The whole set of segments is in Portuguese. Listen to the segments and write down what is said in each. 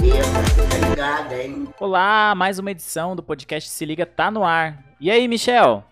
tá ligado, hein? Olá, mais uma edição do podcast Se Liga tá no ar. E aí, Michel?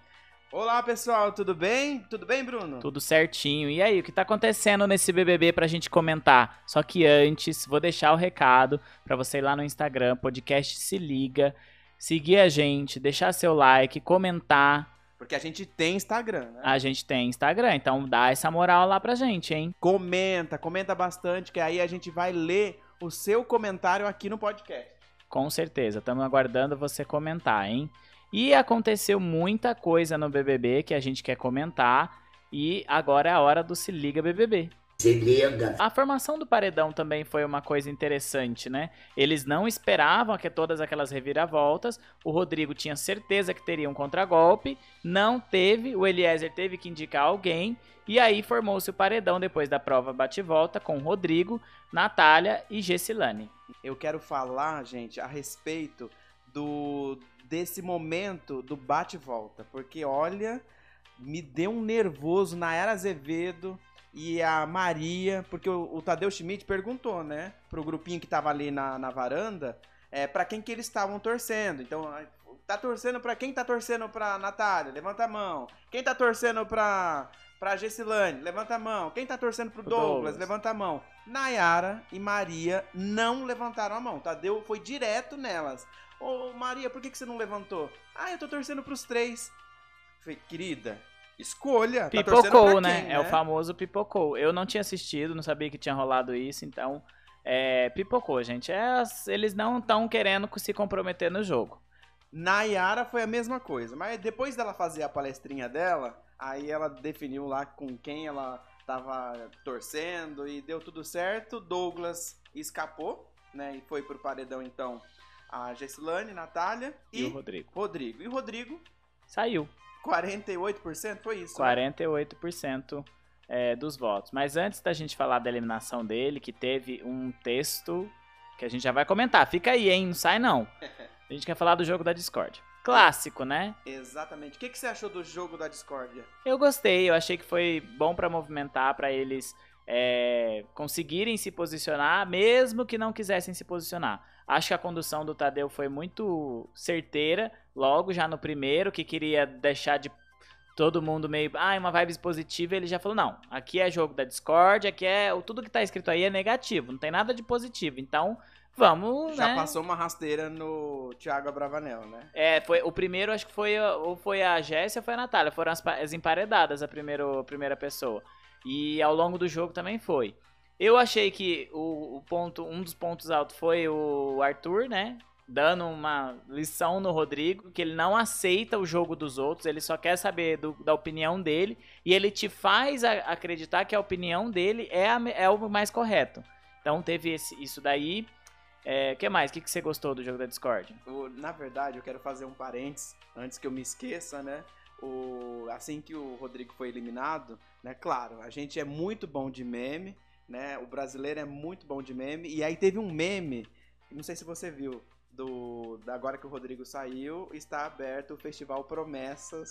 Olá pessoal, tudo bem? Tudo bem, Bruno? Tudo certinho. E aí, o que tá acontecendo nesse BBB pra gente comentar? Só que antes, vou deixar o recado pra você ir lá no Instagram, podcast Se Liga, seguir a gente, deixar seu like, comentar. Porque a gente tem Instagram, né? A gente tem Instagram, então dá essa moral lá pra gente, hein? Comenta, comenta bastante, que aí a gente vai ler o seu comentário aqui no podcast. Com certeza, estamos aguardando você comentar, hein? E aconteceu muita coisa no BBB que a gente quer comentar. E agora é a hora do Se Liga BBB. Se liga. A formação do paredão também foi uma coisa interessante, né? Eles não esperavam que todas aquelas reviravoltas. O Rodrigo tinha certeza que teria um contragolpe, não teve. O Eliezer teve que indicar alguém. E aí formou-se o paredão depois da prova bate-volta com Rodrigo, Natália e Gessilane. Eu quero falar, gente, a respeito do desse momento do bate-volta, porque olha, me deu um nervoso na Era Azevedo e a Maria, porque o, o Tadeu Schmidt perguntou, né, pro grupinho que tava ali na, na varanda, é, para quem que eles estavam torcendo. Então, tá torcendo para quem tá torcendo pra Natália? Levanta a mão. Quem tá torcendo pra pra Gessilane? Levanta a mão. Quem tá torcendo pro Pro Douglas? Douglas. Levanta a mão. Nayara e Maria não levantaram a mão. Tadeu foi direto nelas. Ô Maria, por que, que você não levantou? Ah, eu tô torcendo pros três. Falei, querida, escolha. Tá Pipocou, pra né? quem, É o famoso pipocou. Eu não tinha assistido, não sabia que tinha rolado isso, então. É, pipocou, gente. É, eles não estão querendo se comprometer no jogo. Nayara foi a mesma coisa, mas depois dela fazer a palestrinha dela, aí ela definiu lá com quem ela tava torcendo e deu tudo certo. Douglas escapou, né? E foi pro paredão então a Gessilane, Natália E, e, o Rodrigo. Rodrigo. E o Rodrigo, Saiu. 48%, foi isso? né? 48% é, dos votos. Mas antes da gente falar da eliminação dele, que teve um texto que a gente já vai comentar. Fica aí, hein? Não sai não. A gente quer falar do jogo da Discord. Clássico, né? Exatamente. O que, que você achou do jogo da discórdia? Eu gostei, eu achei que foi bom pra movimentar, pra eles é, conseguirem se posicionar, mesmo que não quisessem se posicionar. Acho que a condução do Tadeu foi muito certeira, logo já no primeiro, que queria deixar de todo mundo meio, ah, uma vibe positiva, ele já falou, não, aqui é jogo da Discord, aqui é, o- tudo que tá escrito aí é negativo, não tem nada de positivo, então vamos, Já né? passou uma rasteira no Thiago Abravanel, né? É, foi, o primeiro acho que foi, a- ou foi a Jéssica ou foi a Natália. Foram as, as emparedadas a, primeiro, a primeira pessoa. E ao longo do jogo também foi. Eu achei que o, o ponto, um dos pontos altos foi o Arthur, né? Dando uma lição no Rodrigo, que ele não aceita o jogo dos outros, ele só quer saber do- da opinião dele, e ele te faz a- acreditar que a opinião dele é, a é o mais correto. Então teve esse- isso daí. O que mais? O que, que você gostou do jogo da Discord? Na verdade, eu quero fazer um parênteses, antes que eu me esqueça, né? O, assim que o Rodrigo foi eliminado, né? Claro, a gente é muito bom de meme, né? O brasileiro é muito bom de meme. E aí teve um meme, não sei se você viu, do agora que o Rodrigo saiu, está aberto o Festival Promessas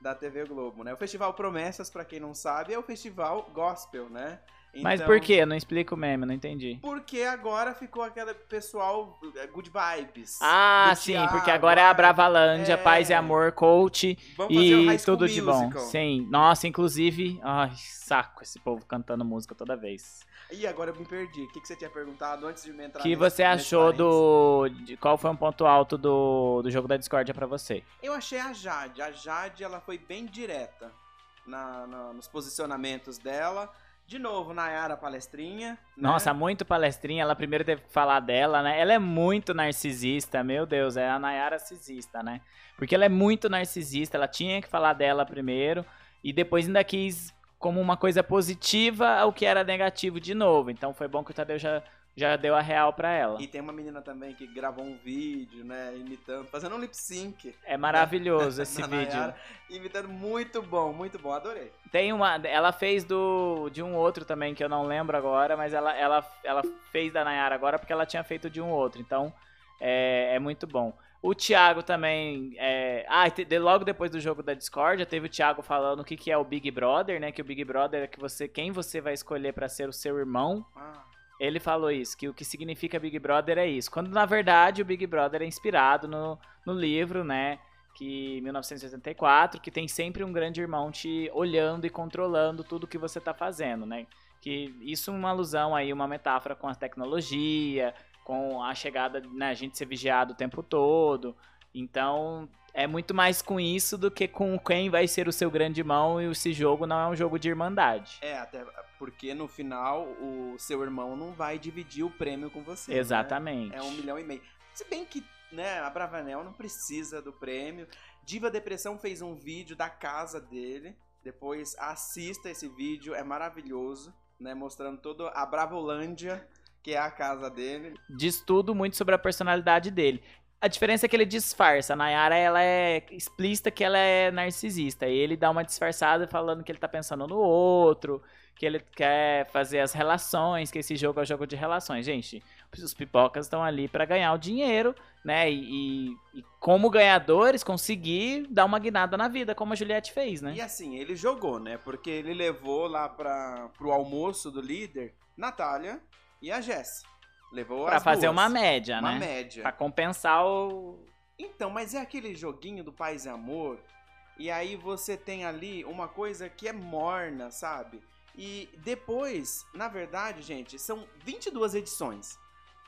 da TV Globo, né? O Festival Promessas, pra quem não sabe, é o festival gospel, né? Mas Então- por quê? Não explica o meme, não entendi. Porque agora ficou aquele pessoal eh, good vibes. Ah, sim, Thiago, porque agora é a Bravalândia, é. Paz e Amor, Coach Vamos e tudo de bom. Sim, nossa, inclusive, ai, saco esse povo cantando música toda vez. Ih, agora eu me perdi. O que, que você tinha perguntado antes de me O entrar que nesse- você achou do. de- qual foi um ponto alto do, do jogo da Discordia pra você? Eu achei a Jade. A Jade, ela foi bem direta na, na- nos posicionamentos dela. De novo, Nayara palestrinha. né? Nossa, muito palestrinha. Ela primeiro teve que falar dela, né? Ela é muito narcisista, meu Deus, é a Nayara narcisista, né? Porque ela é muito narcisista, ela tinha que falar dela primeiro e depois ainda quis como uma coisa positiva o que era negativo de novo. Então foi bom que o Tadeu já, já deu a real pra ela. E tem uma menina também que gravou um vídeo, né? Imitando, fazendo um lip sync. É maravilhoso esse na vídeo. Nayara, imitando muito bom, muito bom. Adorei. Tem uma. Ela fez do. de um outro também, que eu não lembro agora, mas ela, ela, ela fez da Nayara agora porque ela tinha feito de um outro. Então, é, é muito bom. O Thiago também. É... Ah, de- logo depois do jogo da Discord, já teve o Thiago falando o que, que é o Big Brother, né? Que o Big Brother é que você, quem você vai escolher pra ser o seu irmão. Ah, Ele falou isso, que o que significa Big Brother é isso. Quando na verdade o Big Brother é inspirado no, no livro, né? Que 1984, que tem sempre um grande irmão te olhando e controlando tudo que você tá fazendo, né? Que isso é uma alusão aí, uma metáfora com a tecnologia, com a chegada, né, a gente ser vigiado o tempo todo. Então, é muito mais com isso do que com quem vai ser o seu grande irmão e esse jogo não é um jogo de irmandade. É, até porque no final o seu irmão não vai dividir o prêmio com você. né? Exatamente. É um milhão e meio. Se bem que, né, a Bravanel não precisa do prêmio. Diva Depressão fez um vídeo da casa dele. Depois assista esse vídeo, é maravilhoso, né? Mostrando toda a Bravolândia, que é a casa dele. Diz tudo muito sobre a personalidade dele. A diferença é que ele disfarça. A Nayara, ela é explícita que ela é narcisista. E ele dá uma disfarçada falando que ele tá pensando no outro, que ele quer fazer as relações, que esse jogo é um jogo de relações. Gente, os pipocas estão ali pra ganhar o dinheiro, né? E, e- e como ganhadores, conseguir dar uma guinada na vida, como a Juliette fez, né? E assim, ele jogou, né? Porque ele levou lá para pro almoço do líder Natália e a Jess. Levou Pra fazer duas. uma média, Uma né? média. Pra compensar o. Então, mas é aquele joguinho do paz e amor. E aí você tem ali uma coisa que é morna, sabe? E depois, na verdade, gente, são 22 edições.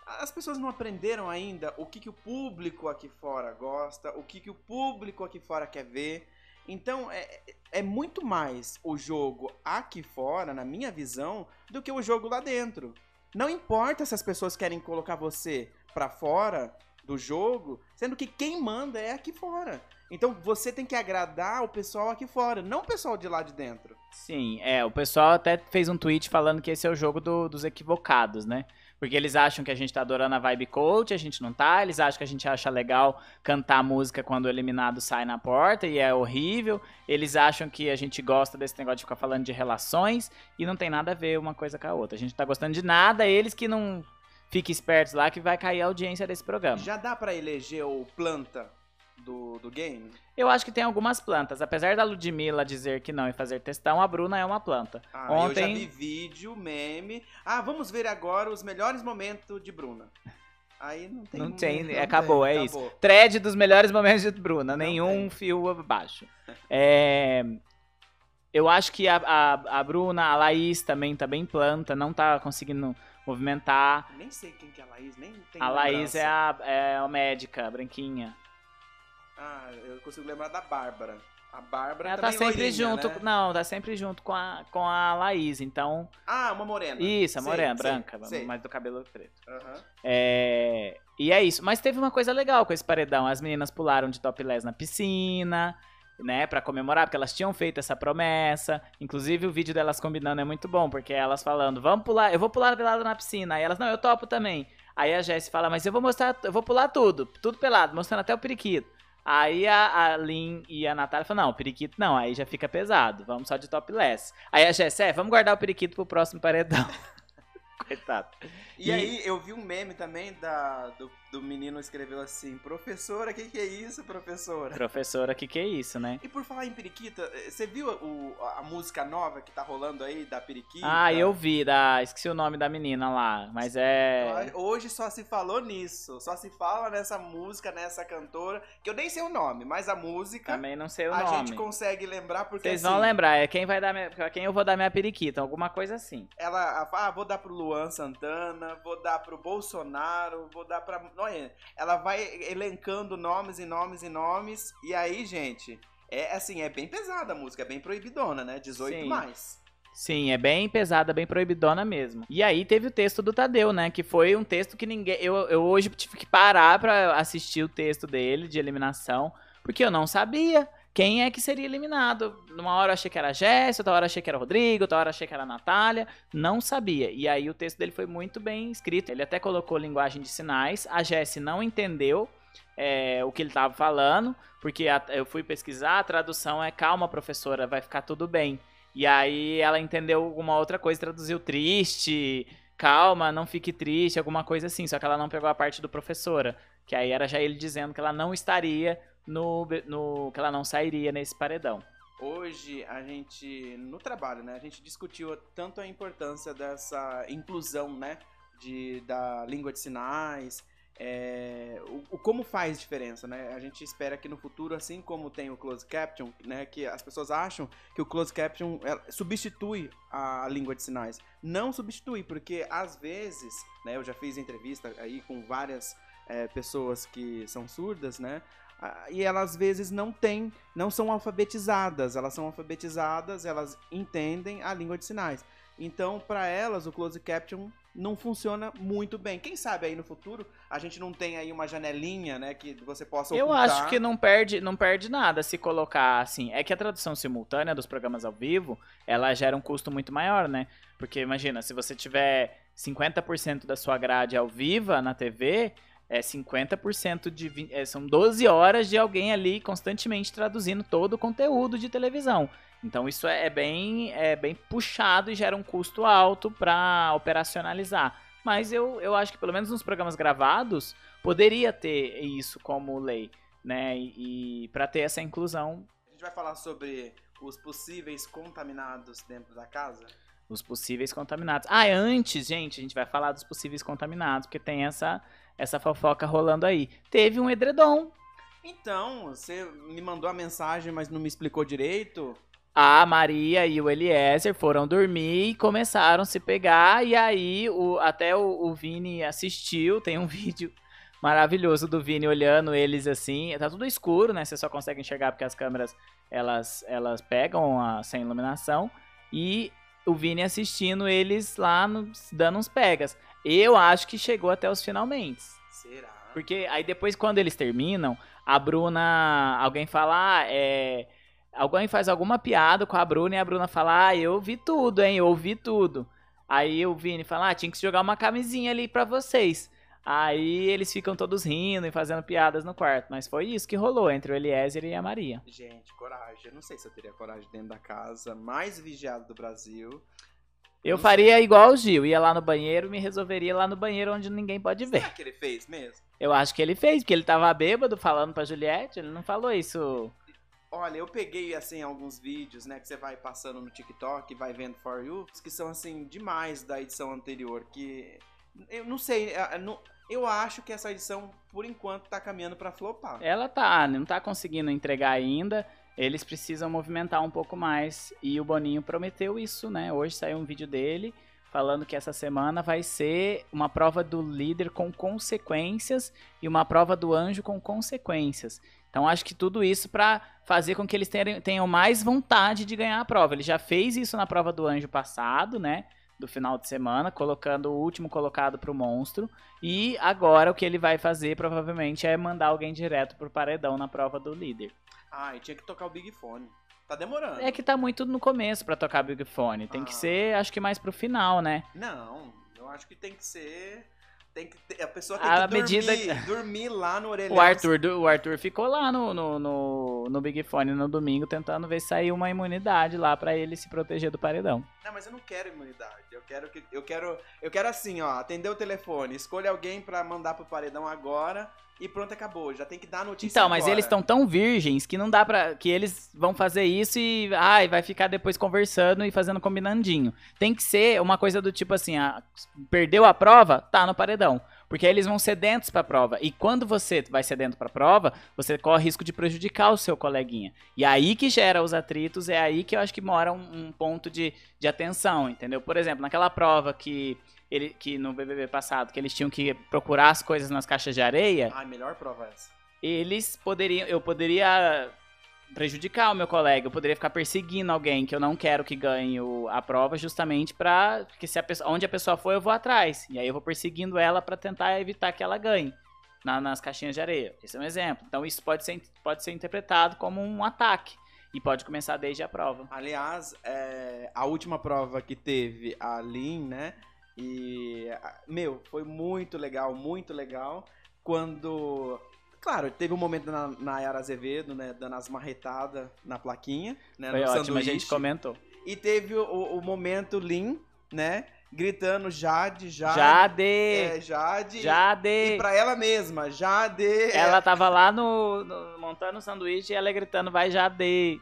As pessoas não aprenderam ainda o que, que o público aqui fora gosta, o que, que o público aqui fora quer ver. Então, é, é muito mais o jogo aqui fora, na minha visão, do que o jogo lá dentro. Não importa se as pessoas querem colocar você pra fora do jogo, sendo que quem manda é aqui fora. Então você tem que agradar o pessoal aqui fora, não o pessoal de lá de dentro. Sim, é. O pessoal até fez um tweet falando que esse é o jogo do- dos equivocados, né? Porque eles acham que a gente tá adorando a vibe coach, a gente não tá. Eles acham que a gente acha legal cantar música quando o eliminado sai na porta e é horrível. Eles acham que a gente gosta desse negócio de ficar falando de relações e não tem nada a ver uma coisa com a outra. A gente tá gostando de nada, eles que não fiquem espertos lá que vai cair a audiência desse programa. Já dá pra eleger o planta do, do game? Eu acho que tem algumas plantas. Apesar da Ludmilla dizer que não e fazer testão, a Bruna é uma planta. Ah, eu já Ontem- vi vídeo, meme. Ah, vamos ver agora os melhores momentos de Bruna. Aí não tem. Não tem, não acabou, tem, é acabou. Thread dos melhores momentos de Bruna, Não nenhum tem. fio abaixo. É, eu acho que a, a, a Bruna, a Laís também tá bem planta, não tá conseguindo movimentar. Nem sei quem que é a Laís, nem tem A Laís lembrança. é a, é a médica, branquinha. Ah, eu consigo lembrar da Bárbara. A Bárbara Ela tá também sempre loirinha, junto, né? não, tá sempre junto com a, com a Laís, então... Ah, uma morena. Isso, a Sei, morena, sei, branca, sei. mas do cabelo preto. Aham. É, E é isso. Mas teve uma coisa legal com esse paredão. As meninas pularam de topless na piscina, né? Pra comemorar, porque elas tinham feito essa promessa. Inclusive, o vídeo delas combinando é muito bom, porque elas falando, vamos pular, eu vou pular pelado na piscina. Aí elas, não, eu topo também. Aí a Jessie fala, mas eu vou mostrar, eu vou pular tudo, tudo pelado, mostrando até o periquito. Aí a, a Lin e a Natália falam, não, periquito não, aí já fica pesado, vamos só de topless. Aí a Jessie, é, vamos guardar o periquito pro próximo paredão. Coitado. E, E- aí, eu vi um meme também da, do, do menino escreveu assim: Professora, o que, que é isso, professora? Professora, que que é isso, né? E por falar em periquita, eh, você viu o- a música nova que tá rolando aí da periquita? Ah, eu vi, da, esqueci o nome da menina lá, mas é... Hoje só se falou nisso, só se fala nessa música, nessa cantora, que eu nem sei o nome, mas a música Também não sei o a nome. gente consegue lembrar porque Vocês assim, vão lembrar, é quem vai dar minha, quem eu vou dar minha periquita, alguma coisa assim. ela ah, vou dar pro Luan Santana, vou dar pro Bolsonaro, vou dar pra. Olha, ela vai elencando nomes e nomes e nomes. E aí, gente, é assim, é bem pesada a música, é bem proibidona, né? 18 Sim. mais. Sim, é bem pesada, bem proibidona mesmo. E aí teve o texto do Tadeu, né? Que foi um texto que ninguém. Eu, eu hoje tive que parar pra assistir o texto dele de eliminação, porque eu não sabia quem é que seria eliminado. Numa hora eu achei que era a Jéssica, outra hora eu achei que era o Rodrigo, outra hora eu achei que era a Natália. Não sabia. E aí o texto dele foi muito bem escrito. Ele até colocou linguagem de sinais. A Jéssica não entendeu. é, o que ele tava falando, porque a- eu fui pesquisar, a tradução é calma, professora, vai ficar tudo bem. E aí ela entendeu alguma outra coisa, traduziu triste, calma, não fique triste, alguma coisa assim. Só que ela não pegou a parte do professora. Que aí era já ele dizendo que ela não estaria no. no que ela não sairia nesse paredão. Hoje a gente, no trabalho, né? A gente discutiu tanto a importância dessa inclusão, né? de, da língua de sinais, é, o, o como faz diferença, né? A gente espera que no futuro, assim como tem o closed caption, né, que as pessoas acham que o closed caption é, substitui a língua de sinais. Não substitui, porque às vezes, né, eu já fiz entrevista aí com várias é, pessoas que são surdas, né? Ah, E elas às vezes não têm, não são alfabetizadas. Elas são alfabetizadas, elas entendem a língua de sinais. Então, para elas, o closed caption não funciona muito bem. Quem sabe aí no futuro a gente não tem aí uma janelinha, né, que você possa Eu ocultar. acho que não perde, não perde nada se colocar assim. É que a tradução simultânea dos programas ao vivo, ela gera um custo muito maior, né? Porque imagina, se você tiver 50% da sua grade ao vivo na TV, é 50% de. é, são 12 horas de alguém ali constantemente traduzindo todo o conteúdo de televisão. Então isso é é bem, é bem puxado e gera um custo alto para operacionalizar. Mas eu, eu acho que pelo menos nos programas gravados poderia ter isso como lei, né? E, e para ter essa inclusão, A gente vai falar sobre os possíveis contaminados dentro da casa. os possíveis contaminados. Ah, antes, gente, a gente vai falar dos possíveis contaminados, porque tem essa essa fofoca rolando aí. Teve um edredom. Então, você me mandou a mensagem, mas não me explicou direito. A Maria e o Eliezer foram dormir e começaram a se pegar. E aí, o, até o, o Vini assistiu. Tem um vídeo maravilhoso do Vini olhando eles assim. Tá tudo escuro, né? Você só consegue enxergar porque as câmeras elas, elas pegam a, sem iluminação. E o Vini assistindo eles lá no- dando uns pegas. Eu acho que chegou até os finalmente. Será? Porque aí depois, quando eles terminam, a Bruna. Alguém fala, ah, é. Alguém faz alguma piada com a Bruna e a Bruna fala, ah, eu vi tudo, hein? Eu ouvi tudo. Aí o Vini fala, ah, tinha que jogar uma camisinha ali pra vocês. Aí eles ficam todos rindo e fazendo piadas no quarto. Mas foi isso que rolou entre o Eliezer e a Maria. Gente, coragem. Eu não sei se eu teria coragem dentro da casa mais vigiada do Brasil. Eu faria igual o Gil, ia lá no banheiro, me resolveria lá no banheiro onde ninguém pode ver. Será que ele fez mesmo? Eu acho que ele fez, porque ele tava bêbado falando pra Juliette, ele não falou isso. Olha, eu peguei, assim, alguns vídeos, né, que você vai passando no TikTok, vai vendo For You, que são, assim, demais da edição anterior, que... Eu não sei, eu acho que essa edição, por enquanto, tá caminhando pra flopar. Ela tá, não tá conseguindo entregar ainda. Eles precisam movimentar um pouco mais. E o Boninho prometeu isso, né? Hoje saiu um vídeo dele falando que essa semana vai ser uma prova do líder com consequências e uma prova do anjo com consequências. Então acho que tudo isso pra fazer com que eles tenham, tenham mais vontade de ganhar a prova. Ele já fez isso na prova do anjo passado, né? Do final de semana, colocando o último colocado pro monstro. E agora o que ele vai fazer provavelmente é mandar alguém direto pro paredão na prova do líder. Ah, e tinha que tocar o Big Fone. Tá demorando. É que tá muito no começo pra tocar Big Fone. Tem que Ah. ser, acho que mais pro final, né? Não, eu acho que tem que ser... Tem que ter- a pessoa tem A que dormir, medida- dormir lá no orelhão. O Arthur, o Arthur ficou lá no, no, no, no Big Fone no domingo tentando ver se saiu uma imunidade lá pra ele se proteger do paredão. Não, mas eu não quero imunidade. Eu quero que eu quero eu quero assim, ó, atender o telefone, escolha alguém pra mandar pro paredão agora e pronto, acabou. Já tem que dar a notícia Então, mas agora. eles estão tão virgens que não dá pra. que eles vão fazer isso e. Ai, vai ficar depois conversando e fazendo combinandinho. Tem que ser uma coisa do tipo assim: ah, perdeu a prova? Tá no paredão. Porque aí eles vão sedentos pra prova. E quando você vai sedento pra prova, você corre risco de prejudicar o seu coleguinha. E aí que gera os atritos, é aí que eu acho que mora um, um ponto de, de atenção, entendeu? Por exemplo, naquela prova que. Ele, que no BBB passado, que eles tinham que procurar as coisas nas caixas de areia, Ai, melhor prova é essa. eles poderiam. Eu poderia prejudicar o meu colega, eu poderia ficar perseguindo alguém que eu não quero que ganhe a prova, justamente pra. Porque se a pessoa, onde a pessoa for, eu vou atrás. E aí eu vou perseguindo ela pra tentar evitar que ela ganhe. na- nas caixinhas de areia. Esse é um exemplo. Então isso pode ser, pode ser interpretado como um ataque. E pode começar desde a prova. Aliás, é, a última prova que teve a Lin, né? E, meu, foi muito legal, muito legal. Quando. Claro, teve um momento na, na Yara Azevedo, né? Dando as marretadas na plaquinha, né? Foi no ótimo, a sanduíche. gente comentou. E teve o, o momento Lin, né? Gritando Jade, Jade. Jade! É, Jade. Jade! E pra ela mesma, Jade. Ela tava lá no, no- montando o sanduíche e ela gritando, vai Jade.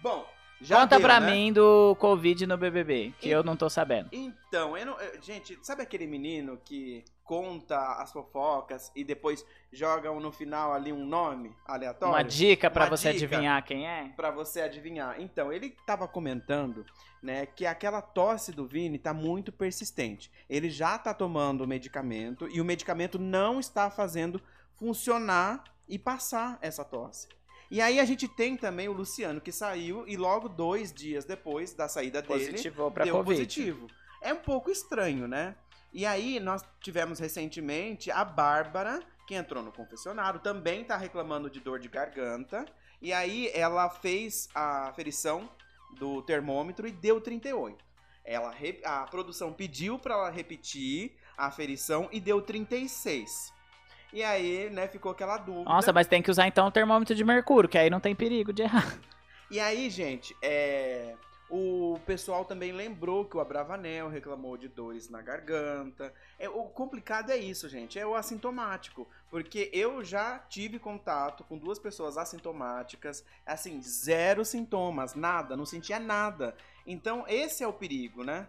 Bom, já Conta deu, pra né? mim do Covid no BBB, que E- eu não tô sabendo. Então, eu não- gente, sabe aquele menino que conta as fofocas e depois joga um no final ali um nome aleatório? Uma dica pra Uma você dica. adivinhar quem é? Pra você adivinhar. Então, ele tava comentando, né, que aquela tosse do Vini tá muito persistente. Ele já tá tomando o medicamento e o medicamento não está fazendo funcionar e passar essa tosse. E aí a gente tem também o Luciano que saiu e logo dois dias depois da saída dele Positivou deu Covid. positivo. É um pouco estranho, né? E aí nós tivemos recentemente a Bárbara, que entrou no confessionário, também tá reclamando de dor de garganta. E aí ela fez a aferição do termômetro e deu 38. Ela, a produção pediu para ela repetir a aferição e deu 36. E aí, né, ficou aquela dúvida. Nossa, mas tem que usar então o termômetro de mercúrio, que aí não tem perigo de errar. E aí, gente, é... o pessoal também lembrou que o Abravanel reclamou de dores na garganta. É, o complicado é isso, gente, é o assintomático. Porque eu já tive contato com duas pessoas assintomáticas, assim, zero sintomas, nada, não sentia nada. Então, esse é o perigo, né?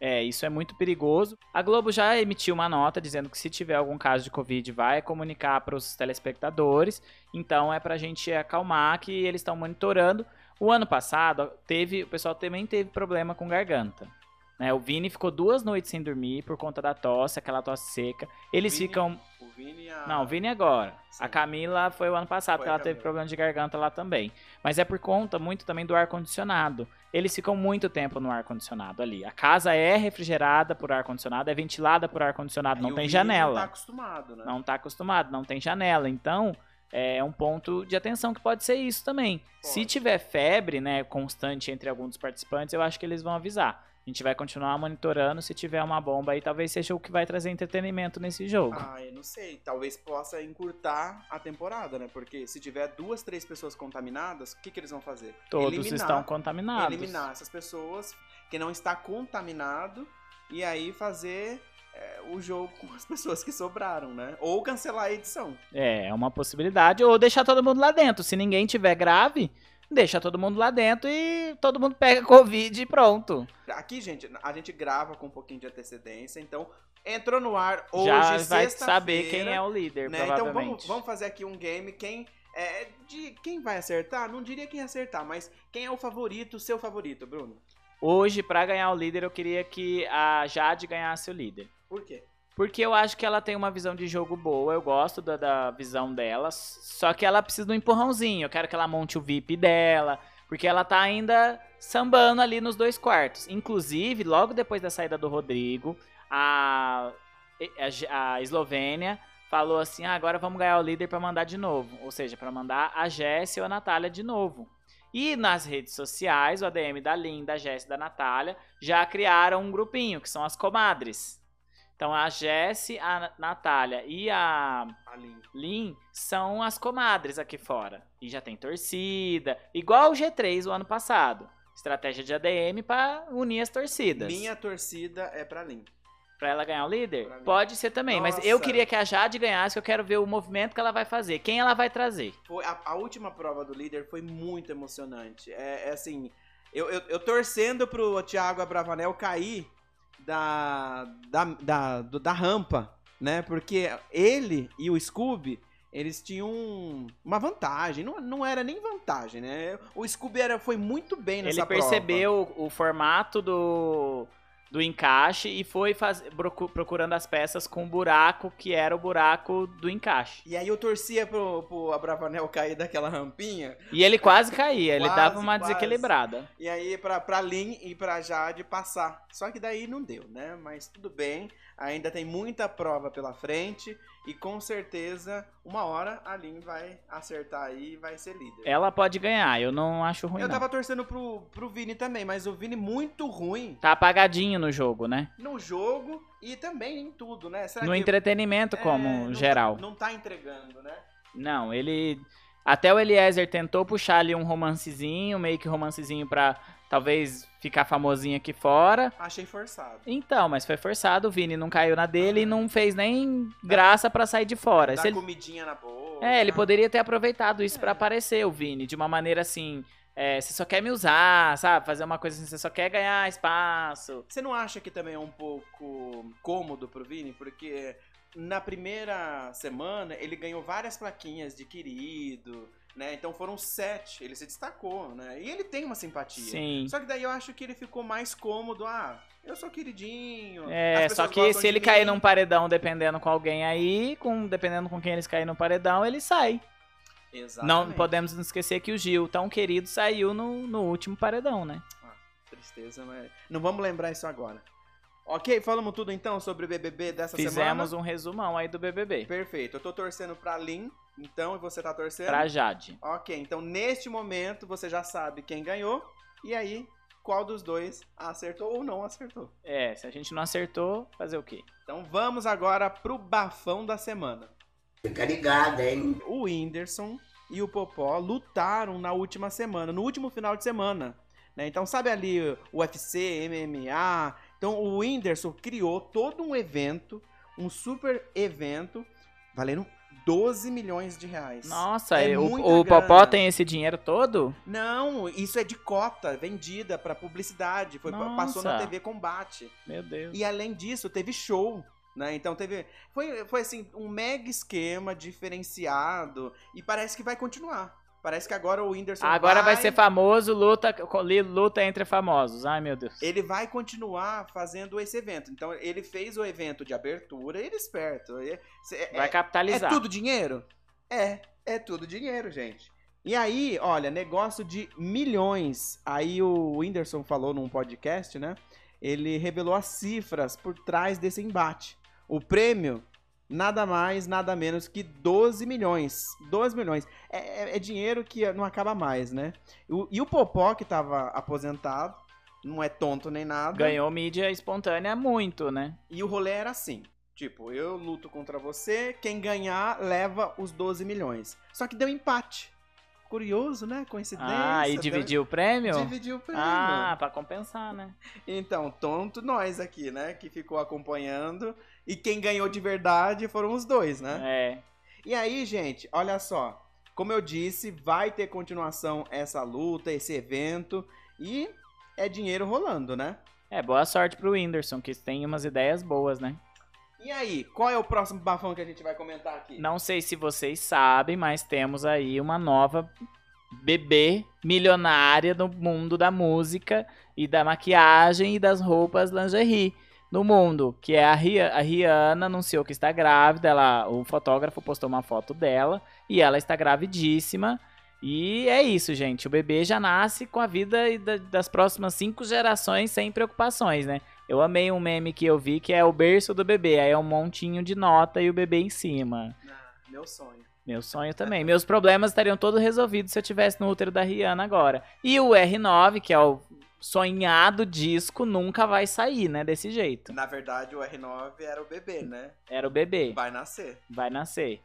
É, isso é muito perigoso. A Globo já emitiu uma nota dizendo que se tiver algum caso de Covid vai comunicar para os telespectadores. Então é pra gente acalmar que eles estão monitorando. O ano passado teve, o pessoal também teve problema com garganta. Né? O Vini ficou duas noites sem dormir por conta da tosse, aquela tosse seca. Eles Vini- ficam. Vini a... Não, o Vini agora. Sim. A Camila foi o ano passado, Foi porque ela teve problema de garganta lá também. Mas é por conta muito também do ar-condicionado. Eles ficam muito tempo no ar-condicionado ali. A casa é refrigerada por ar-condicionado, é ventilada por ar-condicionado, Aí não tem Vini janela. Não tá acostumado, né? Não tá acostumado, não tem janela. Então, é um ponto de atenção que pode ser isso também. Se Pode. tiver febre, né, constante entre alguns dos participantes, eu acho que eles vão avisar. A gente vai continuar monitorando. Se tiver uma bomba aí, talvez seja o que vai trazer entretenimento nesse jogo. Ah, eu não sei. Talvez possa encurtar a temporada, né? Porque se tiver duas, três pessoas contaminadas, o que, que eles vão fazer? Todos eliminar, estão contaminados. Eliminar essas pessoas que não está contaminado e aí fazer é, o jogo com as pessoas que sobraram, né? Ou cancelar a edição. É, é uma possibilidade. Ou deixar todo mundo lá dentro. Se ninguém tiver grave, deixa todo mundo lá dentro e todo mundo pega Covid e pronto. Aqui, gente, a gente grava com um pouquinho de antecedência, então entrou no ar hoje, Já vai saber quem é o líder, né? Então vamos, vamos fazer aqui um game. Quem é de quem vai acertar? Não diria quem acertar, mas quem é o favorito, seu favorito, Bruno? Hoje, pra ganhar o líder, eu queria que a Jade ganhasse o líder. Por quê? Porque eu acho que ela tem uma visão de jogo boa, eu gosto da, da visão dela, só que ela precisa de um empurrãozinho. Eu quero que ela monte o VIP dela, porque ela tá ainda sambando ali nos dois quartos. Inclusive, logo depois da saída do Rodrigo, a, a, a Eslovênia falou assim: ah, agora vamos ganhar o líder pra mandar de novo. Ou seja, pra mandar a Jéssica ou a Natália de novo. E nas redes sociais, o ADM da Lin, da Jéssica e da Natália já criaram um grupinho, que são as comadres. Então a Jessie, a Natália e a Aline. Lin são as comadres aqui fora. E já tem torcida, igual o G3 o ano passado. Estratégia de ADM pra unir as torcidas. Minha torcida é pra Lin. Pra ela ganhar o líder? Pode ser também, mas eu Nossa. queria que a Jade ganhasse, que eu quero ver o movimento que ela vai fazer. Quem ela vai trazer. Foi, a, a última prova do líder foi muito emocionante. É, é assim, eu, eu, eu torcendo pro Thiago Abravanel cair da, da, da, do- da rampa, né? Porque ele e o Scooby, eles tinham uma vantagem. Não, não era nem vantagem, né? O Scooby era, foi muito bem nessa Ele prova. percebeu o, o formato do, do encaixe e foi faz, procu- procurando as peças com o buraco que era o buraco do encaixe. E aí eu torcia pro, pro Abravanel cair daquela rampinha. E ele quase caía, ele Quase, dava uma quase. desequilibrada. E aí pra, pra Lin e pra Jade passar. Só que daí não deu, né? Mas tudo bem. Ainda tem muita prova pela frente. E com certeza, uma hora a Lin vai acertar aí e vai ser líder. Ela pode ganhar, eu não acho ruim Eu não. tava torcendo pro, pro Vini também, mas o Vini muito ruim Tá apagadinho no jogo, né? no jogo e também em tudo, né? Será no que- entretenimento é, como não tá- geral. Não tá entregando, né? Não, ele. Até o Eliezer tentou puxar ali um romancezinho, meio que romancezinho pra talvez ficar famosinho aqui fora. Achei forçado. Então, mas foi forçado, o Vini não caiu na dele e não fez nem graça pra sair de fora. Dá Se ele- comidinha na boca. É, ele poderia ter aproveitado isso pra aparecer, o Vini, de uma maneira assim, é, você só quer me usar, sabe? Fazer uma coisa assim, você só quer ganhar espaço. Você não acha que também é um pouco cômodo pro Vini? Porque na primeira semana ele ganhou várias plaquinhas de querido, né? Então foram sete, ele se destacou, né? E ele tem uma simpatia. Sim. Só que daí eu acho que ele ficou mais cômodo. Ah, eu sou queridinho. É, só que se ele cair mim. num paredão dependendo com alguém aí, com, dependendo com quem eles caírem no paredão, ele sai. Não Exatamente. podemos nos esquecer que o Gil, tão querido, saiu no, no último paredão, né? Tristeza, mas. Não vamos lembrar isso agora. Ok, falamos tudo então sobre o BBB dessa Fizemos semana. um resumão aí do BBB. Perfeito. Eu tô torcendo pra Lin, então, e você tá torcendo? Pra Jade. Ok, então neste momento você já sabe quem ganhou. E aí, qual dos dois acertou ou não acertou. É, se a gente não acertou, fazer o quê? Então vamos agora pro bafão da semana. Fica ligado, hein? O Whindersson e o Popó lutaram na última semana, no último final de semana. né? Então, sabe ali o UFC, MMA? Então, o Whindersson criou todo um evento, um super evento, valendo 12 milhões de reais. Nossa, É e o, o. Popó tem esse dinheiro todo? Não, isso é de cota, vendida pra publicidade. Foi, passou na. TV Combate. Meu Deus. E além disso, teve show. Né? Então teve. Foi, foi assim, um mega esquema diferenciado. E parece que vai continuar. Parece que agora o Whindersson. Agora vai ser famoso, luta, luta entre famosos. Ai, meu Deus. Ele vai continuar fazendo esse evento. Então ele fez o evento de abertura, ele é esperto. É, é- Vai é capitalizar. tudo dinheiro? É, é tudo dinheiro, gente. E aí, olha, negócio de milhões. Aí o Whindersson falou num podcast, né? Ele revelou as cifras por trás desse embate. O prêmio, nada mais, nada menos que 12 milhões. 12 milhões. É, é- é dinheiro que não acaba mais, né? O- e o Popó, que tava aposentado, não é tonto nem nada. Ganhou mídia espontânea muito, né? E o rolê era assim. Tipo, eu luto contra você, quem ganhar leva os 12 milhões. Só que deu empate. Curioso, né? Coincidência. Ah, e deu- dividiu o prêmio? Dividiu o prêmio. Ah, pra compensar, né? Então, tonto nós aqui, né? Que ficou acompanhando. E quem ganhou de verdade foram os dois, né? É. E aí, gente, olha só. Como eu disse, vai ter continuação essa luta, esse evento. E é dinheiro rolando, né? É, boa sorte pro Whindersson, que tem umas ideias boas, né? E aí, qual é o próximo bafão que a gente vai comentar aqui? Não sei se vocês sabem, mas temos aí uma nova bebê milionária no mundo da música e da maquiagem e das roupas lingerie no mundo, que é a, Ria- a Rihanna anunciou que está grávida, ela, o fotógrafo postou uma foto dela e ela está gravidíssima. E é isso, gente. O bebê já nasce com a vida e da- das próximas cinco gerações sem preocupações, né? Eu amei um meme que eu vi que é o berço do bebê. Aí é um montinho de nota e o bebê em cima. Ah, meu sonho. Meu sonho também. Meus problemas estariam todos resolvidos se eu tivesse no útero da Rihanna agora. E o R9, que é o sonhado disco, nunca vai sair, né? Desse jeito. Na verdade, o R9 era o bebê, né? Era o bebê. Vai nascer. Vai nascer.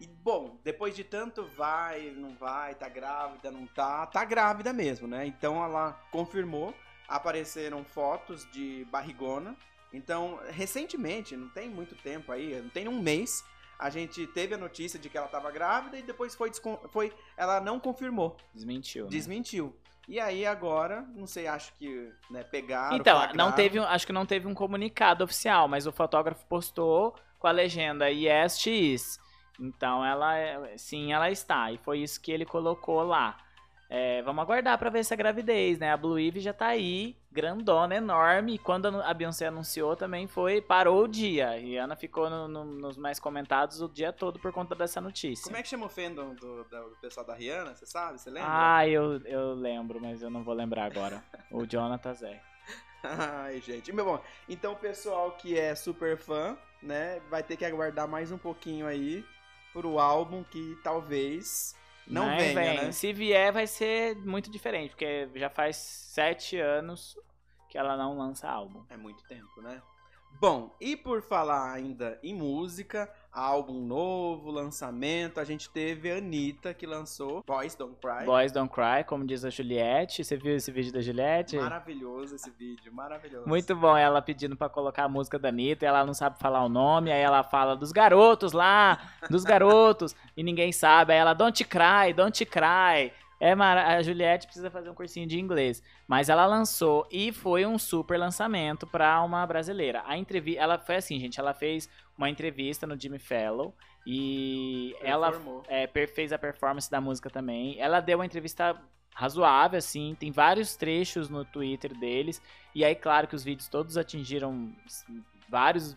E, bom, depois de tanto vai, não vai, tá grávida, não tá, tá grávida mesmo, né? Então ela confirmou, apareceram fotos de barrigona. Então, recentemente, não tem muito tempo aí, não tem um mês, a gente teve a notícia de que ela tava grávida e depois foi, foi ela não confirmou, Desmentiu. né? desmentiu. E aí agora, não sei, acho que né, pegaram. Então, não flagraram. teve, um- acho que não teve um comunicado oficial, mas o fotógrafo postou com a legenda Yes, she is. Então, ela, é- sim, ela está. E foi isso que ele colocou lá. É, vamos aguardar pra ver essa gravidez, né? A Blue Ivy já tá aí, grandona, enorme. E quando a Beyoncé anunciou também foi, parou o dia. A Rihanna ficou no- no- nos mais comentados o dia todo por conta dessa notícia. Como é que chama o fandom do, do, do pessoal da Rihanna? Você sabe? Você lembra? Ah, eu, eu lembro, mas eu não vou lembrar agora. o Jonathan Zé. Ai, gente. Meu bom, então o pessoal que é super fã, né, vai ter que aguardar mais um pouquinho aí pro álbum que talvez não Nem venha, vem. né? Se vier, vai ser muito diferente, porque já faz sete anos que ela não lança álbum. É muito tempo, né? Bom, e por falar ainda em música, álbum novo, lançamento, a gente teve a Anitta que lançou Boys Don't Cry. Boys Don't Cry, como diz a Juliette. Você viu esse vídeo da Juliette? Maravilhoso esse vídeo, maravilhoso. Muito bom, ela pedindo pra colocar a música da Anitta, e ela não sabe falar o nome, aí ela fala dos garotos lá, dos garotos, e ninguém sabe, aí ela Don't Cry, Don't Cry. É a Juliette precisa fazer um cursinho de inglês, mas ela lançou e foi um super lançamento pra uma brasileira. A entrevista, ela foi assim, gente, ela fez uma entrevista no Jimmy Fallon e ela Performou. é, per- fez a performance da música também. Ela deu uma entrevista razoável, assim, tem vários trechos no Twitter deles. E aí, claro que os vídeos todos atingiram vários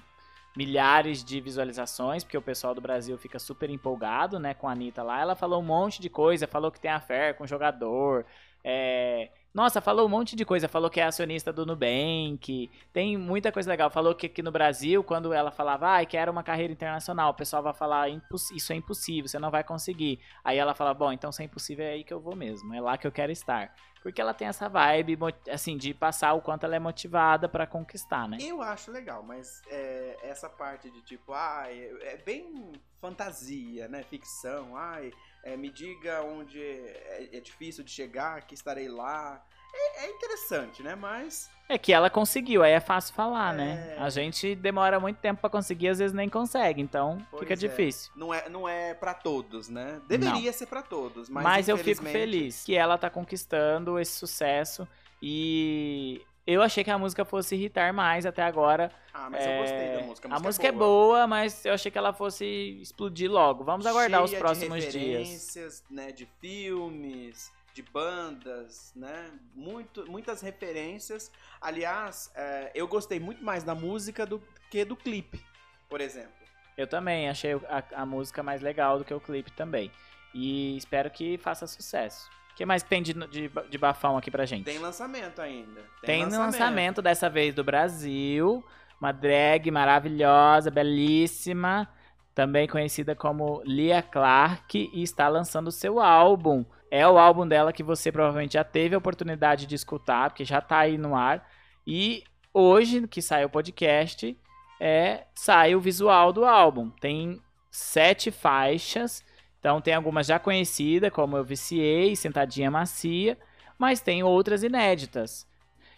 milhares de visualizações, porque o pessoal do Brasil fica super empolgado, né, com a Anitta lá. Ela falou um monte de coisa, falou que tem affair com o jogador, é... Nossa, falou um monte de coisa. Falou que é acionista do Nubank. Tem muita coisa legal. Falou que aqui no Brasil, quando ela falava, ah, quero uma carreira internacional, o pessoal vai falar, "Imposs- isso é impossível, você não vai conseguir. Aí ela fala, bom, então se é impossível é aí que eu vou mesmo. É lá que eu quero estar. Porque ela tem essa vibe, assim, de passar o quanto ela é motivada pra conquistar, né? Eu acho legal, mas é, essa parte de tipo, ai, é, bem fantasia, né? Ficção, ai, é, me diga onde é, é difícil de chegar, que estarei lá. É, é interessante, né? Mas É que ela conseguiu, aí é fácil falar, É. né? A gente demora muito tempo pra conseguir, às vezes nem consegue, então Pois fica é. difícil. não é, não é para todos, né? Deveria ser pra todos, mas, Mas, eu fico infelizmente- feliz que ela tá conquistando esse sucesso e eu achei que a música fosse irritar mais até agora. Ah, mas eu gostei da É, música. A música é boa, mas eu achei que ela fosse explodir logo. Vamos aguardar os próximos de dias. né, de filmes, de bandas, né, muito, muitas referências. Aliás, é, eu gostei muito mais da música do que do clipe, por exemplo. Eu também achei a, a música mais legal do que o clipe também. E espero que faça sucesso. O que mais tem de, de, de bafão aqui pra gente? Tem lançamento ainda. Tem lançamento. dessa vez do Brasil. Uma drag maravilhosa, belíssima. Também conhecida como Lia Clark. E está lançando o seu álbum. É o álbum dela que você provavelmente já teve a oportunidade de escutar, porque já tá aí no ar. E hoje, que sai o podcast, é, sai o visual do álbum. Tem sete faixas. Então tem algumas já conhecidas, como Eu Viciei, Sentadinha Macia. Mas tem outras inéditas.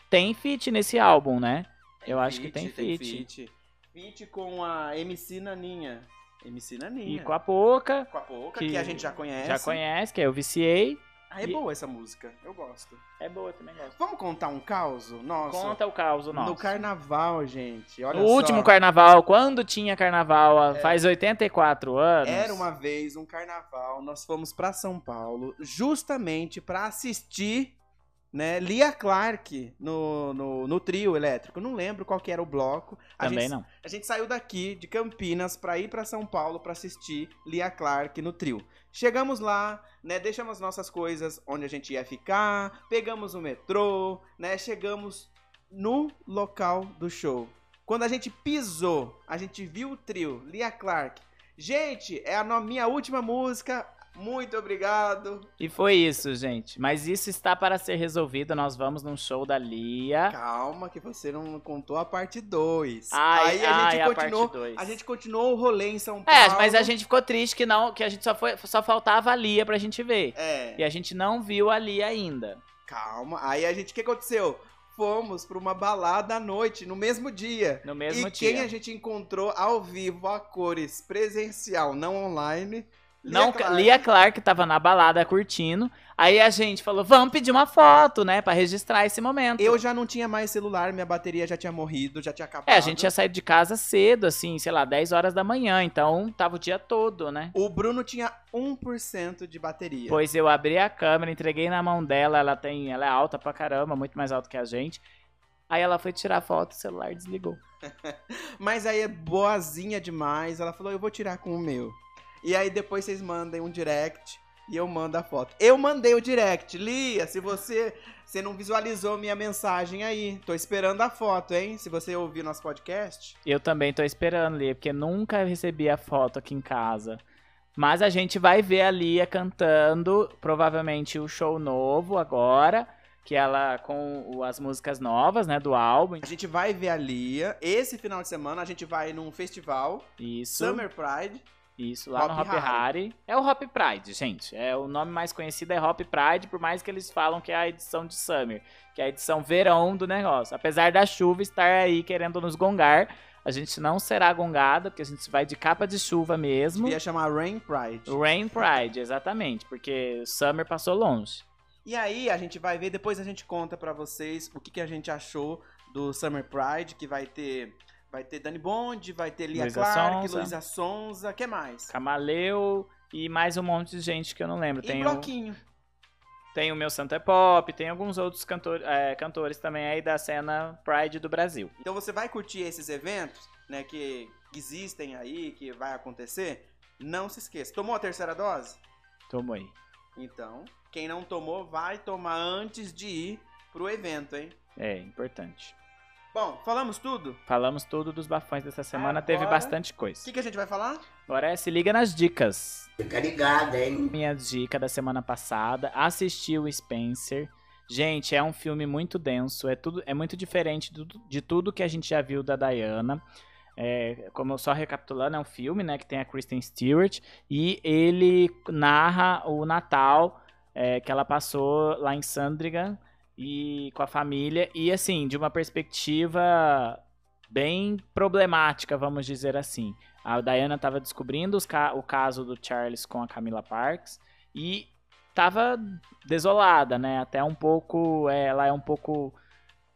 Tem feat nesse álbum, né? Eu acho que tem feat. feat. Feat com a MC Naninha. MC Naninha. E com a Poca, Com a Pouca, que que, a gente já conhece. já conhece, que é Eu Viciei. Ah, é E- boa essa música. Eu gosto. É boa, também gosto. Vamos contar um caos? Nossa. Conta o caos nosso. No carnaval, gente. Olha No só. último carnaval, quando tinha carnaval, É. faz 84 anos. Era uma vez um carnaval, nós fomos pra São Paulo justamente pra assistir, né, Lia Clark no, no, no trio elétrico. Não lembro qual que era o bloco. A Também gente, não. A gente saiu daqui de Campinas pra ir pra São Paulo pra assistir Lia Clark no trio. Chegamos lá, né, deixamos nossas coisas onde a gente ia ficar, pegamos o metrô, né, chegamos no local do show. Quando a gente pisou, a gente viu o trio Lia Clark. Gente, é a minha última música. Muito obrigado. E foi isso, gente. Mas isso está para ser resolvido. Nós vamos num show da Lia. Calma que você não contou a parte 2. Ai, Aí a ai, gente a continuou, parte dois. a gente continuou o rolê em São Paulo. É, mas a gente ficou triste que não, que a gente só foi, só faltava a Lia pra gente ver. É. E a gente não viu a Lia ainda. Calma. Aí a gente, o que aconteceu? Fomos pra uma balada à noite, no mesmo dia. No mesmo e dia. quem a gente encontrou ao vivo, a cores, presencial, não online? Não, Clark. Lia Clark tava na balada curtindo. Aí a gente falou, vamos pedir uma foto, né? Pra registrar esse momento. Eu já não tinha mais celular, minha bateria já tinha morrido, já tinha acabado. É, a gente tinha saído de casa cedo, assim, sei lá, 10 horas da manhã. Então tava o dia todo, né? O Bruno tinha 1% de bateria. Pois eu abri a câmera, entreguei na mão dela. Ela tem. Ela é alta pra caramba, muito mais alta que a gente. Aí ela foi tirar foto, o celular desligou. Mas aí é boazinha demais. Ela falou: Eu vou tirar com o meu. E aí depois vocês mandem um direct e eu mando a foto. Eu mandei o direct. Lia, se você, você não visualizou minha mensagem aí, tô esperando a foto, hein? Se você ouvir nosso podcast. Eu também tô esperando, Lia, porque nunca recebi a foto aqui em casa. Mas a gente vai ver a Lia cantando, provavelmente o show novo agora, que ela com as músicas novas, né, do álbum. A gente vai ver a Lia. Esse final de semana a gente vai num festival, Isso. Summer Pride. Isso, lá no Hop Hop Harry. É o Hop Pride, gente. É o nome mais conhecido é Hop Pride, por mais que eles falam que é a edição de Summer, que é a edição verão do negócio. Apesar da chuva estar aí querendo nos gongar, A gente não será gongada, porque a gente vai de capa de chuva mesmo. Devia chamar Rain Pride. Rain Pride, exatamente, porque Summer passou longe. E aí a gente vai ver, depois a gente conta pra vocês o que, que a gente achou do Summer Pride, que vai ter vai ter Dani Bond, vai ter Lia Luísa Clark, Sonza. Luísa Sonza, que mais? Camaleu e mais um monte de gente que eu não lembro. E Tem o, Bloquinho. tem o meu Santa é Pop, tem alguns outros cantor, é, cantores também aí da cena Pride do Brasil. Então você vai curtir esses eventos, né, que existem aí, que vai acontecer. Não se esqueça. Tomou a terceira dose? Tomou aí. Então, quem não tomou, vai tomar antes de ir pro evento, hein? É, importante. Bom, falamos tudo? Falamos tudo dos bafões dessa semana, Agora- teve bastante O coisa. que, que a gente vai falar? Agora é se liga nas dicas. Fica ligado, hein? Minha dica da semana passada, assisti o Spencer. Gente, é um filme muito denso, é, tudo, é muito diferente do- de tudo que a gente já viu da Diana. É, como só recapitulando, é um filme né, que tem a Kristen Stewart e ele narra o Natal é, que ela passou lá em Sandringham e com a família e assim de uma perspectiva bem problemática, vamos dizer assim. A Diana estava descobrindo ca- o caso do Charles com a Camila Parks e estava desolada, né? Até um pouco, é, ela é um pouco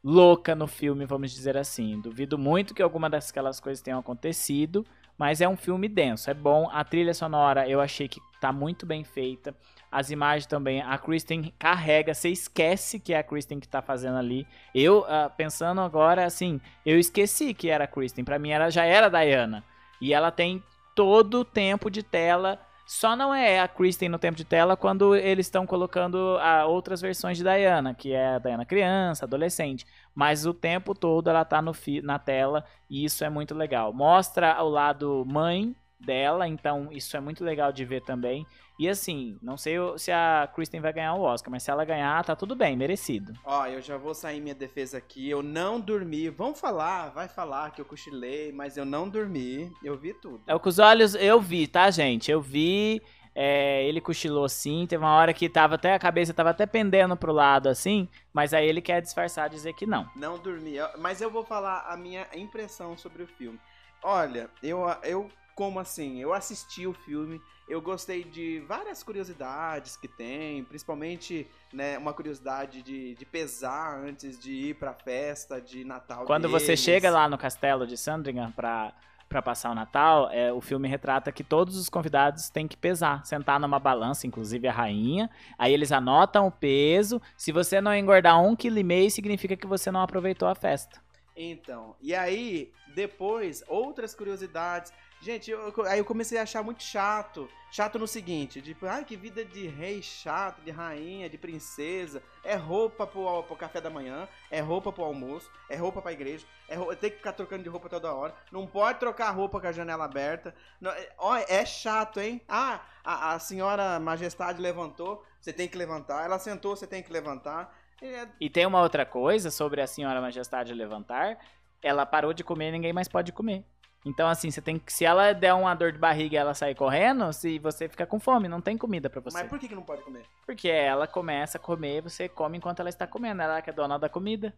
louca no filme, vamos dizer assim. Duvido muito que alguma daquelas coisas tenham acontecido, mas é um filme denso, é bom. A trilha sonora eu achei que tá muito bem feita. As imagens também, a Kristen carrega, você esquece que é a Kristen que tá fazendo ali. Eu, ah, pensando agora, assim, eu esqueci que era a Kristen. Pra mim, ela já era a Diana. E ela tem todo o tempo de tela. Só não é a Kristen no tempo de tela quando eles estão colocando ah, outras versões de Diana, que é a Diana criança, adolescente. Mas o tempo todo ela tá no na tela e isso é muito legal. Mostra o lado mãe dela, então isso é muito legal de ver também. E assim, não sei se a Kristen vai ganhar o Oscar, mas se ela ganhar, tá tudo bem, merecido. Ó, eu já vou sair minha defesa aqui. Eu não dormi. Vão falar, vai falar que eu cochilei, mas eu não dormi. Eu vi tudo. É o que os olhos eu vi, tá, gente? Eu vi. é, ele cochilou sim. Teve uma hora que tava até a cabeça tava até pendendo pro lado assim, mas aí ele quer disfarçar dizer que não. Não dormi. Mas eu vou falar a minha impressão sobre o filme. Olha, eu, eu como assim? Eu assisti o filme, eu gostei de várias curiosidades que tem, principalmente, né, uma curiosidade de, de pesar antes de ir pra festa de Natal. Quando você deles. chega lá no castelo de Sandringham pra, pra passar o Natal, é, o filme retrata que todos os convidados têm que pesar, sentar numa balança, inclusive a rainha. Aí eles anotam o peso. Se você não engordar um quilo e meio, significa que você não aproveitou a festa. Então, e aí, depois, outras curiosidades. Gente, eu- aí eu comecei a achar muito chato. Chato no seguinte, tipo, ai, que vida de rei chato, de rainha, de princesa. É roupa pro, pro café da manhã, é roupa pro almoço, é roupa pra igreja, é roupa, tem que ficar trocando de roupa toda hora. Não pode trocar roupa com a janela aberta. Não, é, é chato, hein? Ah, a, a senhora majestade levantou, você tem que levantar. Ela sentou, você tem que levantar. É, E tem uma outra coisa sobre a senhora majestade levantar. Ela parou de comer, ninguém mais pode comer. Então, assim, você tem que. Se ela der uma dor de barriga e ela sair correndo, se você fica com fome, não tem comida pra você. mas por que, que não pode comer? Porque ela começa a comer, você come enquanto ela está comendo. Ela que é dona da comida.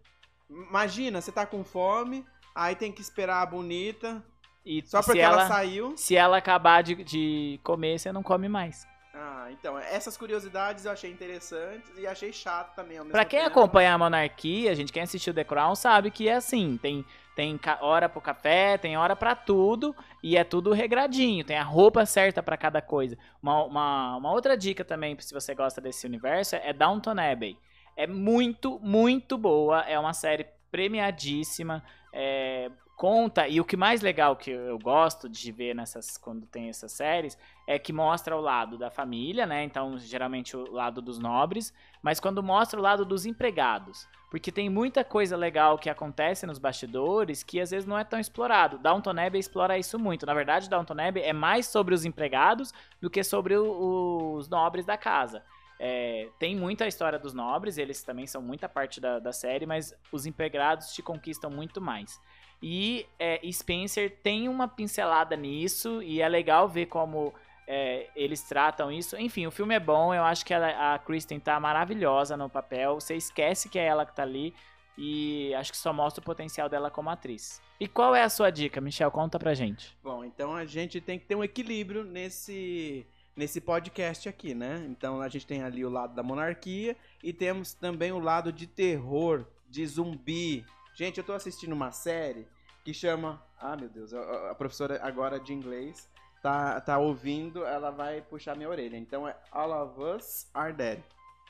Imagina, você tá com fome, aí tem que esperar a bonita, E só porque ela, ela, saiu. se ela acabar de, de comer, você não come mais. Ah, então, essas curiosidades eu achei interessantes e achei chato também ao mesmo Pra quem tempo. acompanha a monarquia, gente, quem assistiu The Crown sabe que é assim, tem tem hora pro café, tem hora pra tudo e é tudo regradinho, tem a roupa certa pra cada coisa. Uma, uma, uma outra dica também, se você gosta desse universo, é Downton Abbey. É muito, muito boa, é uma série premiadíssima, é, conta, e o que mais legal que eu gosto de ver nessas, quando tem essas séries, é que mostra o lado da família, né, então geralmente o lado dos nobres, mas quando mostra o lado dos empregados. Porque tem muita coisa legal que acontece nos bastidores que às vezes não é tão explorado. Downton Abbey explora isso muito. Na verdade, Downton Abbey é mais sobre os empregados do que sobre o- os nobres da casa. É, tem muita história dos nobres, eles também são muita parte da, da série, mas os empregados te conquistam muito mais. E é, Spencer tem uma pincelada nisso, e é legal ver como é, eles tratam isso. Enfim, o filme é bom, eu acho que ela- a Kristen tá maravilhosa no papel. Você esquece que é ela que tá ali. E acho que só mostra o potencial dela como atriz. E qual é a sua dica, Michel? Conta pra gente. Bom, então a gente tem que ter um equilíbrio nesse nesse podcast aqui, né? Então a gente tem ali o lado da monarquia e temos também o lado de terror, de zumbi. Gente, eu tô assistindo uma série que chama. Ah, meu Deus, a, a professora agora de inglês tá, tá ouvindo, ela vai puxar minha orelha. Então é All of Us Are Dead.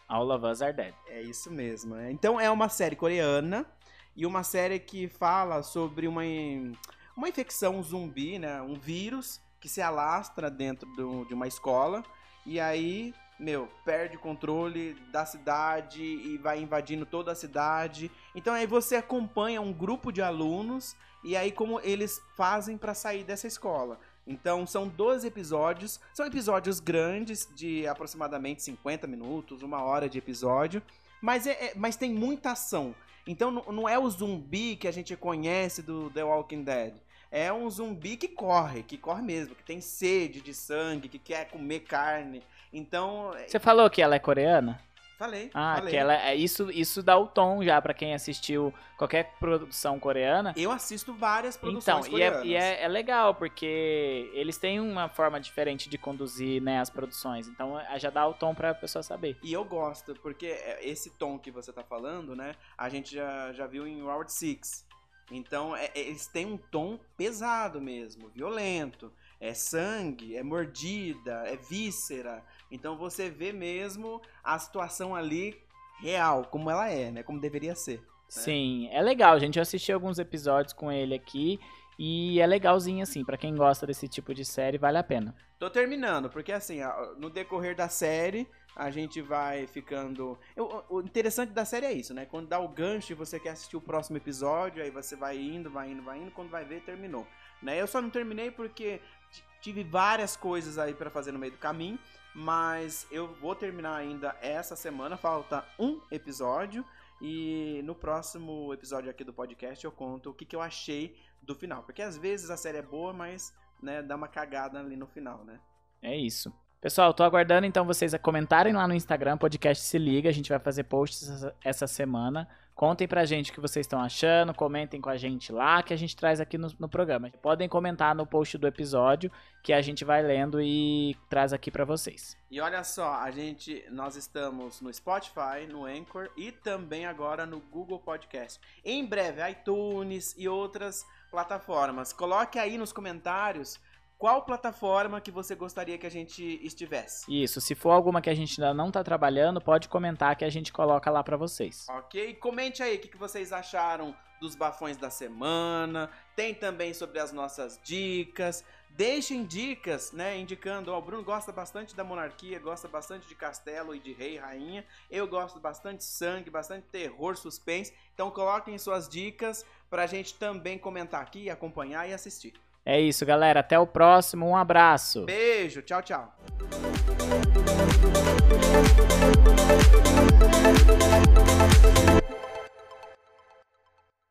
All of Us Are Dead. É isso mesmo. né? Então é uma série coreana e uma série que fala sobre uma, uma infecção zumbi, né? Um vírus que se alastra dentro do- de uma escola e aí, meu, perde o controle da cidade e vai invadindo toda a cidade. Então aí você acompanha um grupo de alunos e aí como eles fazem para sair dessa escola. Então são 12 episódios, são episódios grandes de aproximadamente 50 minutos, uma hora de episódio, mas, é, é- mas tem muita ação. Então não, é o zumbi que a gente conhece do The Walking Dead. É um zumbi que corre, que corre mesmo, que tem sede de sangue, que quer comer carne. Então, é- Você falou que ela é coreana? falei. Ah, falei. que ela é isso, isso dá o tom já pra quem assistiu qualquer produção coreana. Eu assisto várias Então, produções e, coreanas. é, e é, é legal, porque eles têm uma forma diferente de conduzir né, as produções. Então é, já dá o tom pra pessoa saber. E eu gosto, porque é- esse tom que você tá falando, né? A gente já, já viu em Round Six. Então, é- é- eles têm um tom pesado mesmo, violento. É sangue, é mordida, é víscera. Então você vê mesmo a situação ali real, como ela é, né? Como deveria ser. Sim, é legal, gente. Eu assisti alguns episódios com ele aqui. E é legalzinho, assim. Pra quem gosta desse tipo de série, vale a pena. Tô terminando, porque assim, no decorrer da série, a gente vai ficando. Eu- o interessante da série é isso, né? Quando dá o gancho e você quer assistir o próximo episódio, aí você vai indo, vai indo, vai indo, quando vai ver, terminou. Né? Eu só não terminei porque tive várias coisas aí pra fazer no meio do caminho, mas eu vou terminar ainda essa semana, falta um episódio. E no próximo episódio aqui do podcast eu conto o que, que eu achei do final. Porque às vezes a série é boa, mas né, dá uma cagada ali no final, né? É isso. Pessoal, tô aguardando então vocês a comentarem lá no Instagram, podcast se liga, a gente vai fazer posts essa- semana. Contem pra gente o que vocês estão achando, comentem com a gente lá, que a gente traz aqui no, no programa. Podem comentar no post do episódio, que a gente vai lendo e traz aqui pra vocês. E olha só, a gente, nós estamos no Spotify, no Anchor e também agora no Google Podcast. Em breve, iTunes e outras plataformas. Coloque aí nos comentários qual plataforma que você gostaria que a gente estivesse. Isso, se for alguma que a gente ainda não tá trabalhando, pode comentar que a gente coloca lá pra vocês. Ok? Comente aí o que que vocês acharam dos bafões da semana. Tem também sobre as nossas dicas. Deixem dicas, né? Indicando, ó, o Bruno gosta bastante da monarquia, gosta bastante de castelo e de rei e rainha. Eu gosto bastante de sangue, bastante terror, suspense. Então coloquem suas dicas pra gente também comentar aqui, acompanhar e assistir. É isso, galera. Até o próximo. Um abraço. Beijo. Tchau, tchau.